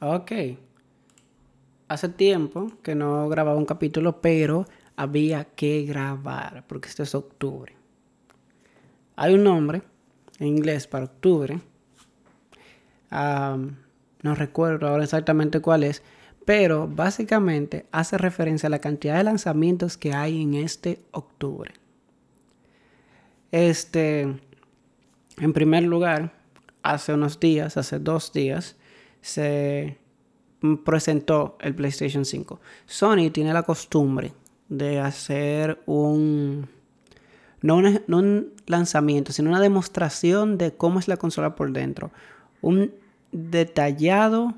Ok. Hace tiempo que no grababa un capítulo, pero había que grabar porque este es octubre. Hay un nombre en inglés para octubre. no recuerdo ahora exactamente cuál es, pero básicamente hace referencia a la cantidad de lanzamientos que hay en este octubre. Este, en primer lugar, hace unos días, hace dos días, se presentó el PlayStation 5. Sony tiene la costumbre de hacer un no, un lanzamiento, sino una demostración de cómo es la consola por dentro. Un detallado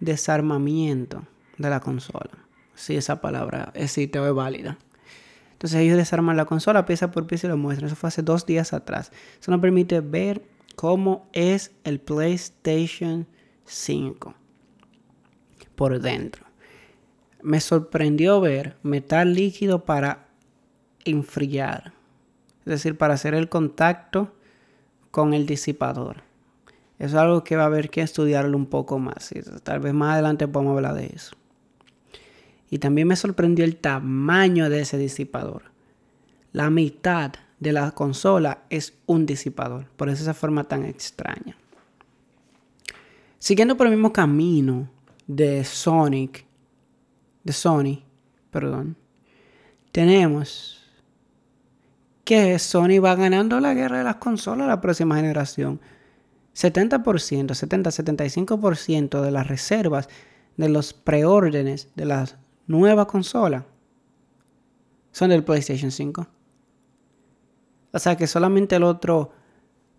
desarmamiento de la consola. Si esa palabra existe o es válida. Entonces ellos desarman la consola pieza por pieza y lo muestran. Eso fue hace dos días atrás. Eso nos permite ver cómo es el PlayStation 5 por dentro. Me sorprendió ver metal líquido para enfriar. Es decir, para hacer el contacto con el disipador. Eso es algo que va a haber que estudiarlo un poco más. Y tal vez más adelante podamos hablar de eso. Y también me sorprendió el tamaño de ese disipador. La mitad de la consola es un disipador. Por eso esa forma tan extraña. Siguiendo por el mismo camino de Sonic, de Sony, perdón, tenemos que Sony va ganando la guerra de las consolas la próxima generación. 70%, 70-75% de las reservas de los preórdenes de la nueva consola son del PlayStation 5. O sea que solamente el otro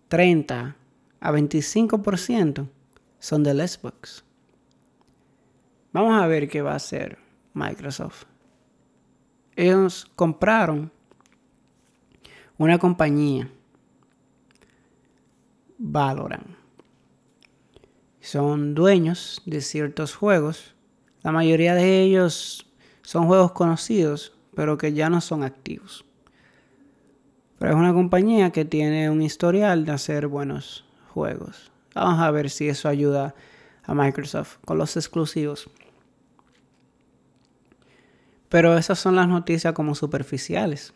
30 a 25% son del Xbox. Vamos a ver qué va a hacer Microsoft. Ellos compraron una compañía, Valorant. Son dueños de ciertos juegos. La mayoría de ellos son juegos conocidos, pero que ya no son activos. Pero es una compañía que tiene un historial de hacer buenos juegos. Vamos a ver si eso ayuda a Microsoft con los exclusivos. Pero esas son las noticias como superficiales.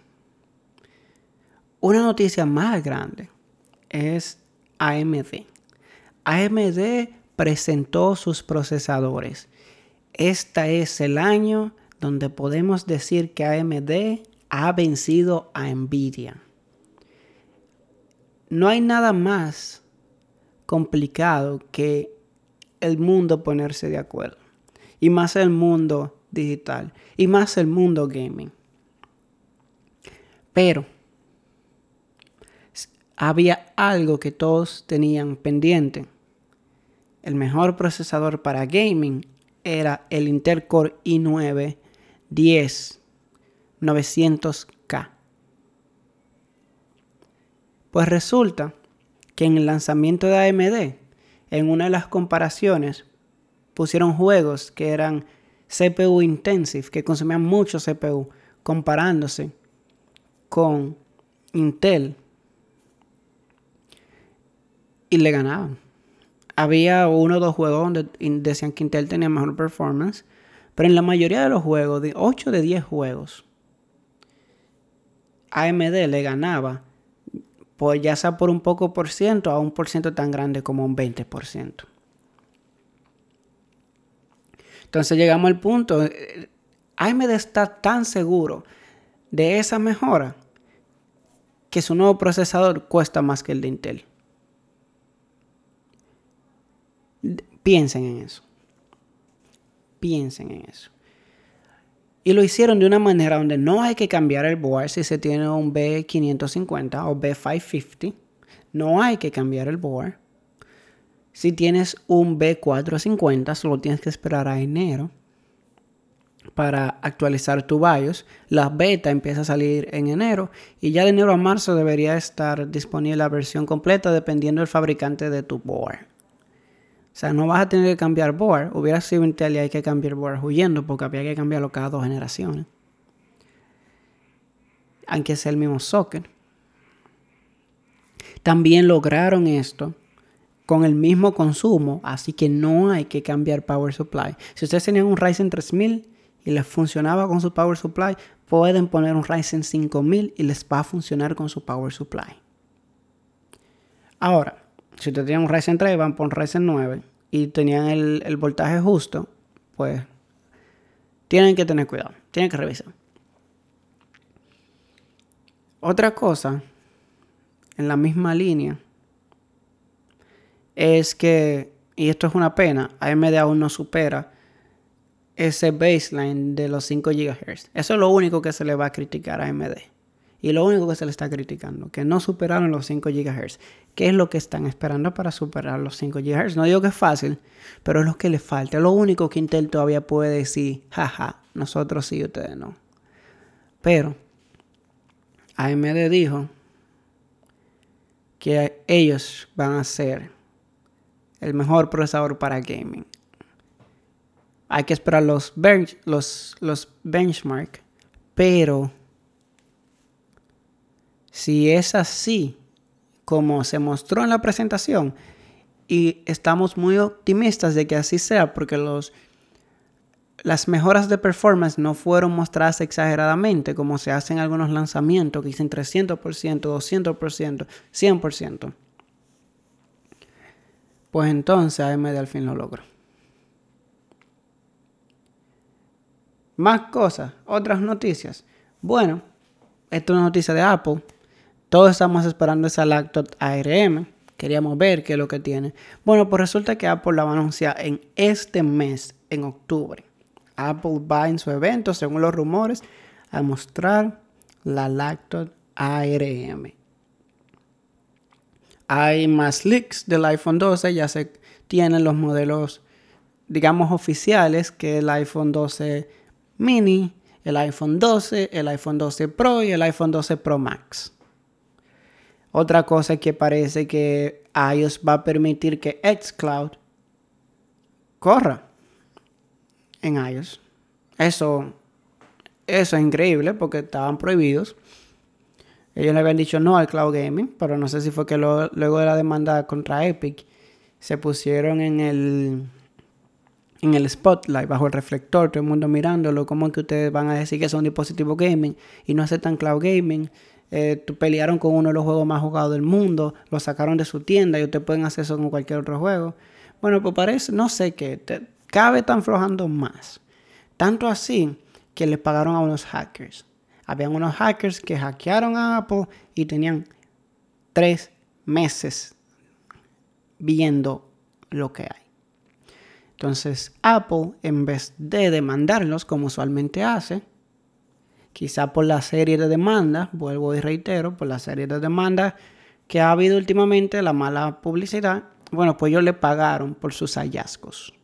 Una noticia más grande es AMD. AMD presentó sus procesadores. Este es el año donde podemos decir que AMD ha vencido a Nvidia no hay nada más complicado que el mundo ponerse de acuerdo. Y más el mundo digital. Y más el mundo gaming. Pero había algo que todos tenían pendiente. El mejor procesador para gaming era el Intel Core i9 10 900K. Pues resulta que en el lanzamiento de AMD, en una de las comparaciones, pusieron juegos que eran CPU intensive, que consumían mucho CPU, comparándose con Intel. Y le ganaban. Había uno o dos juegos donde decían que Intel tenía mejor performance, pero en la mayoría de los juegos, de 8 de 10 juegos, AMD le ganaba pues ya sea por un poco por ciento a un por ciento tan grande como un 20%. Entonces llegamos al punto, eh, AMD está tan seguro de esa mejora que su nuevo procesador cuesta más que el de Intel. Piensen en eso. Piensen en eso. Y lo hicieron de una manera donde no hay que cambiar el board si se tiene un B550 o B550. No hay que cambiar el board. Si tienes un B450, solo tienes que esperar a enero para actualizar tu BIOS. La beta empieza a salir en enero y ya de enero a marzo debería estar disponible la versión completa dependiendo del fabricante de tu board. O sea, no vas a tener que cambiar board. Hubiera sido Intel y hay que cambiar board huyendo porque había que cambiarlo cada dos generaciones. Aunque sea el mismo socket. También lograron esto con el mismo consumo, así que no hay que cambiar power supply. Si ustedes tenían un Ryzen 3000 y les funcionaba con su power supply, pueden poner un Ryzen 5000 y les va a funcionar con su power supply. Ahora, si ustedes tenían un Ryzen 3 van por un Ryzen 9 y tenían el, el voltaje justo, pues tienen que tener cuidado, tienen que revisar. Otra cosa, en la misma línea, es que, y esto es una pena, AMD aún no supera ese baseline de los 5 GHz. Eso es lo único que se le va a criticar a AMD. Y lo único que se le está criticando, que no superaron los 5 GHz. ¿Qué es lo que están esperando para superar los 5 GHz? No digo que es fácil, pero es lo que le falta. Lo único que Intel todavía puede decir, jaja, nosotros sí, ustedes no. Pero AMD dijo que ellos van a ser el mejor procesador para gaming. Hay que esperar los, bench, los, los. Pero si es así, como se mostró en la presentación, y estamos muy optimistas de que así sea, porque los, las mejoras de performance no fueron mostradas exageradamente, como se hacen algunos lanzamientos que dicen 300%, 200%, 100%. Pues entonces AMD al fin lo logró. Más cosas, otras noticias. Bueno, esto es una noticia de Apple. Todos estamos esperando esa laptop ARM. Queríamos ver qué es lo que tiene. Bueno, pues resulta que Apple la va a anunciar en este mes, en octubre. Apple va en su evento, según los rumores, a mostrar la laptop ARM. Hay más leaks del iPhone 12, ya se tienen los modelos, digamos, oficiales, que el iPhone 12 mini, el iPhone 12, el iPhone 12 Pro y el iPhone 12 Pro Max. Otra cosa que parece que iOS va a permitir que xCloud corra en iOS. Eso, eso es increíble porque estaban prohibidos. Ellos le habían dicho no al cloud gaming, pero no sé si fue que luego de la demanda contra Epic se pusieron en el en el spotlight, bajo el reflector, todo el mundo mirándolo, como que ustedes van a decir que son dispositivos gaming y no aceptan cloud gaming. Eh, pelearon con uno de los juegos más jugados del mundo, lo sacaron de su tienda y ustedes pueden hacer eso con cualquier otro juego. Bueno, pues parece, no sé qué, cada vez están flojando más. Tanto así que le pagaron a unos hackers. Habían unos hackers que hackearon a Apple y tenían tres meses viendo lo que hay. Entonces Apple, en vez de demandarlos como usualmente hace, quizá por la serie de demandas, vuelvo y reitero, por la serie de demandas que ha habido últimamente, la mala publicidad, bueno, pues ellos le pagaron por sus hallazgos.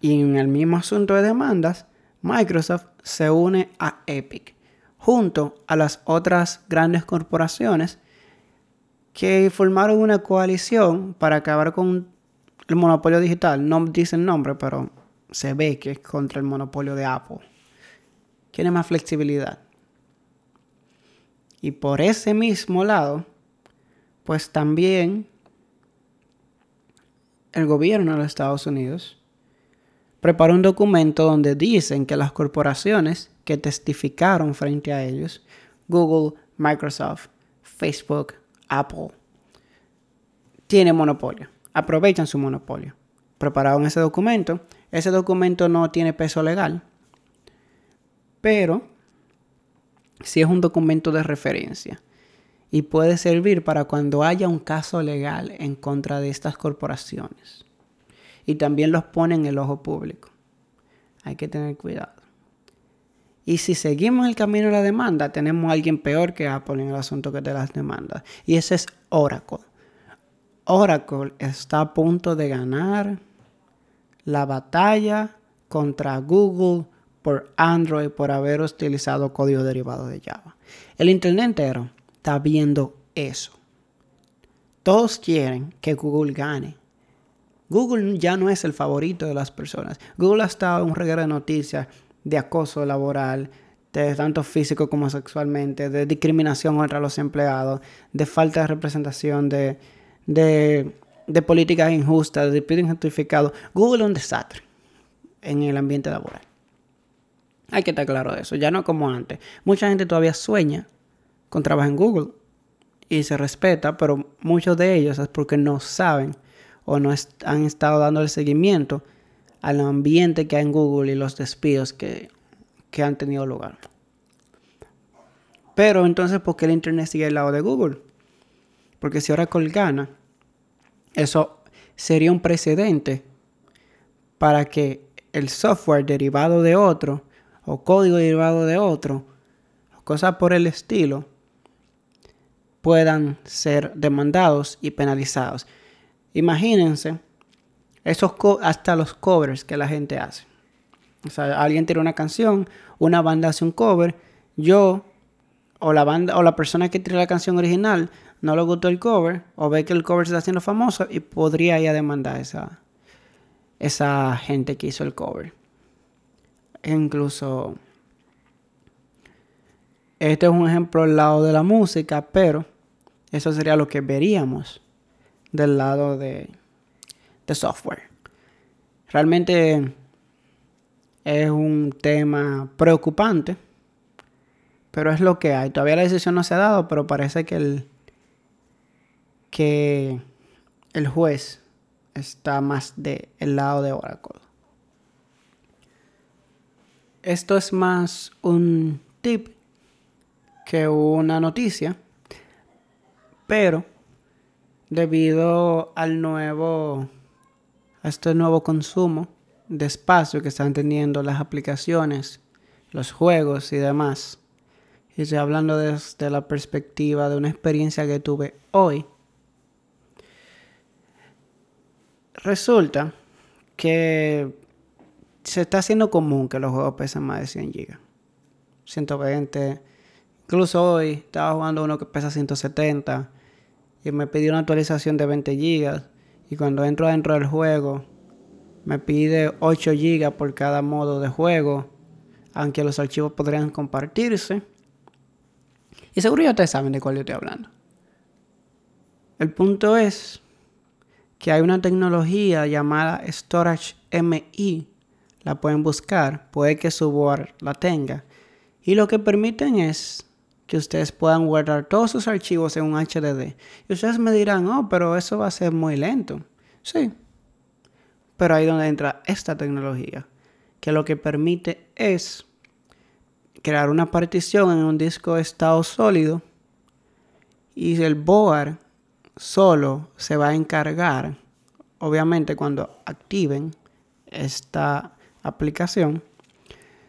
Y en el mismo asunto de demandas, Microsoft se une a Epic, junto a las otras grandes corporaciones que formaron una coalición para acabar con el monopolio digital. No dicen nombre, pero se ve que es contra el monopolio de Apple. Tiene más flexibilidad. Y por ese mismo lado, pues también el gobierno de los Estados Unidos preparó un documento donde dicen que las corporaciones que testificaron frente a ellos, Google, Microsoft, Facebook, Apple, tienen monopolio, aprovechan su monopolio. Prepararon ese documento, ese documento no tiene peso legal, pero sí es un documento de referencia y puede servir para cuando haya un caso legal en contra de estas corporaciones y también los pone en el ojo público. Hay que tener cuidado. Y si seguimos el camino de la demanda, tenemos a alguien peor que Apple en el asunto que de las demandas. Y ese es Oracle. Oracle está a punto de ganar la batalla contra Google por Android por haber utilizado código derivado de Java. El Internet entero está viendo eso. Todos quieren que Google gane. Google ya no es el favorito de las personas. Google ha estado en un reguero de noticias de acoso laboral, tanto físico como sexualmente, de discriminación contra los empleados, de falta de representación, de, de, de políticas injustas, de despido injustificado. Google es un desastre en el ambiente laboral. Hay que estar claro de eso, ya no como antes. Mucha gente todavía sueña con trabajar en Google y se respeta, pero muchos de ellos es porque no saben o no han estado dando el seguimiento al ambiente que hay en Google y los despidos que, que han tenido lugar. Pero entonces, ¿por qué el Internet sigue al lado de Google? Porque si Oracle gana, eso sería un precedente para que el software derivado de otro o código derivado de otro, cosas por el estilo, puedan ser demandados y penalizados. Imagínense esos hasta los covers que la gente hace. O sea, alguien tiene una canción, una banda hace un cover, yo o la banda o la persona que tiene la canción original no le gustó el cover o ve que el cover se está haciendo famoso y podría ya demandar esa esa gente que hizo el cover. Incluso este es un ejemplo al lado de la música, pero eso sería lo que veríamos del lado de, de software. Realmente es un tema preocupante, pero es lo que hay. Todavía la decisión no se ha dado, pero parece que el, que el juez está más del lado de Oracle. Esto es más un tip que una noticia, pero debido al nuevo, a este nuevo consumo de espacio que están teniendo las aplicaciones, los juegos y demás, y estoy hablando desde la perspectiva de una experiencia que tuve hoy, resulta que se está haciendo común que los juegos pesen más de 100 GB. 120. Incluso hoy estaba jugando uno que pesa 170 y me pidió una actualización de 20 GB. Y cuando entro dentro del juego, me pide 8 GB por cada modo de juego, aunque los archivos podrían compartirse. Y seguro ya ustedes saben de cuál yo estoy hablando. El punto es que hay una tecnología llamada Storage MI la pueden buscar, puede que su board la tenga. Y lo que permiten es que ustedes puedan guardar todos sus archivos en un HDD. Y ustedes me dirán, oh, pero eso va a ser muy lento. Sí. Pero ahí donde entra esta tecnología, que lo que permite es crear una partición en un disco de estado sólido y el board solo se va a encargar, obviamente cuando activen esta aplicación,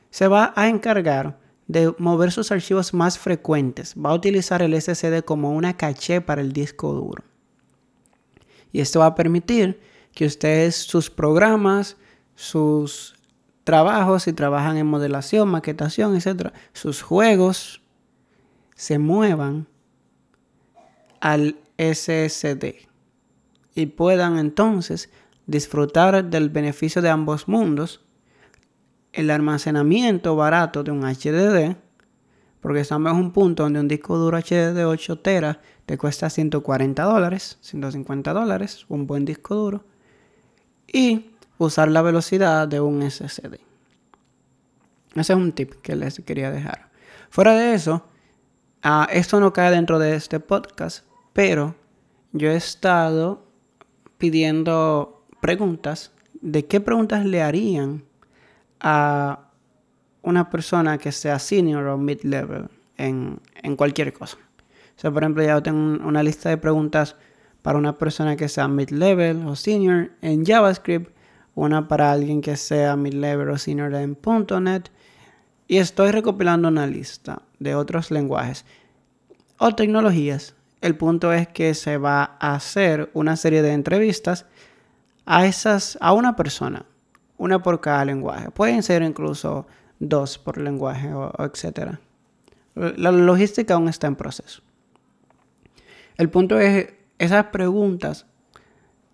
se va a encargar de mover sus archivos más frecuentes. Va a utilizar el SSD como una caché para el disco duro. Y esto va a permitir que ustedes sus programas, sus trabajos, si trabajan en modelación, maquetación, etc., sus juegos se muevan al SSD y puedan entonces disfrutar del beneficio de ambos mundos el almacenamiento barato de un HDD, porque estamos en un punto donde un disco duro HDD de 8 teras te cuesta 140 dólares, 150 dólares, un buen disco duro, y usar la velocidad de un SSD. Ese es un tip que les quería dejar. Fuera de eso, uh, esto no cae dentro de este podcast, pero yo he estado pidiendo preguntas de qué preguntas le harían a una persona que sea senior o mid-level en, cualquier cosa. O sea, por ejemplo, ya tengo una lista de preguntas para una persona que sea mid-level o senior en JavaScript, una para alguien que sea mid-level o senior en .NET, y estoy recopilando una lista de otros lenguajes o tecnologías. El punto es que se va a hacer una serie de entrevistas a esas a una persona una por cada lenguaje. Pueden ser incluso dos por lenguaje o, etcétera. La logística aún está en proceso. El punto es esas preguntas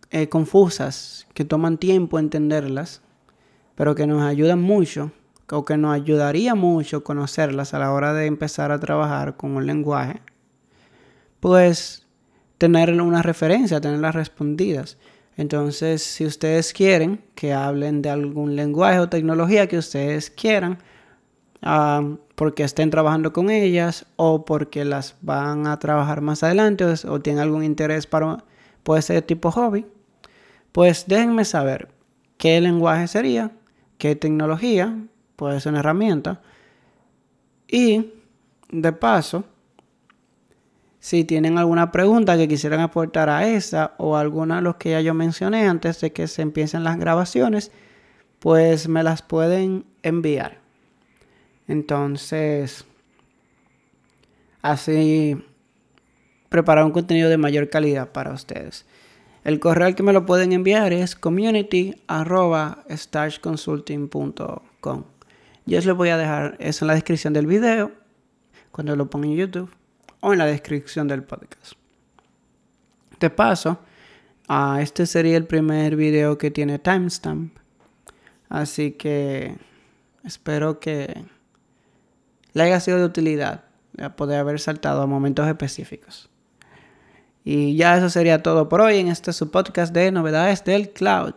eh, confusas que toman tiempo entenderlas, pero que nos ayudan mucho o que nos ayudaría mucho conocerlas a la hora de empezar a trabajar con un lenguaje, pues tener una referencia, tenerlas respondidas. Entonces, si ustedes quieren que hablen de algún lenguaje o tecnología que ustedes quieran, porque estén trabajando con ellas o porque las van a trabajar más adelante o, tienen algún interés para puede ser tipo hobby, pues déjenme saber qué lenguaje sería, qué tecnología, puede ser una herramienta. Y de paso, si tienen alguna pregunta que quisieran aportar a esa o alguna de los que ya yo mencioné antes de que se empiecen las grabaciones, pues me las pueden enviar. Entonces, así preparar un contenido de mayor calidad para ustedes. El correo al que me lo pueden enviar es community.stashconsulting.com. Yo les voy a dejar eso en la descripción del video, cuando lo ponga en YouTube o en la descripción del podcast. De paso, uh, este sería el primer video que tiene timestamp. Así que espero que le haya sido de utilidad poder haber saltado a momentos específicos. Y ya eso sería todo por hoy en este su podcast de novedades del cloud.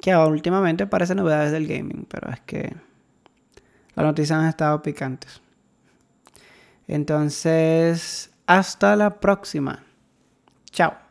Que últimamente parece novedades del gaming, pero es que las noticias han estado picantes. Entonces, hasta la próxima. Chao.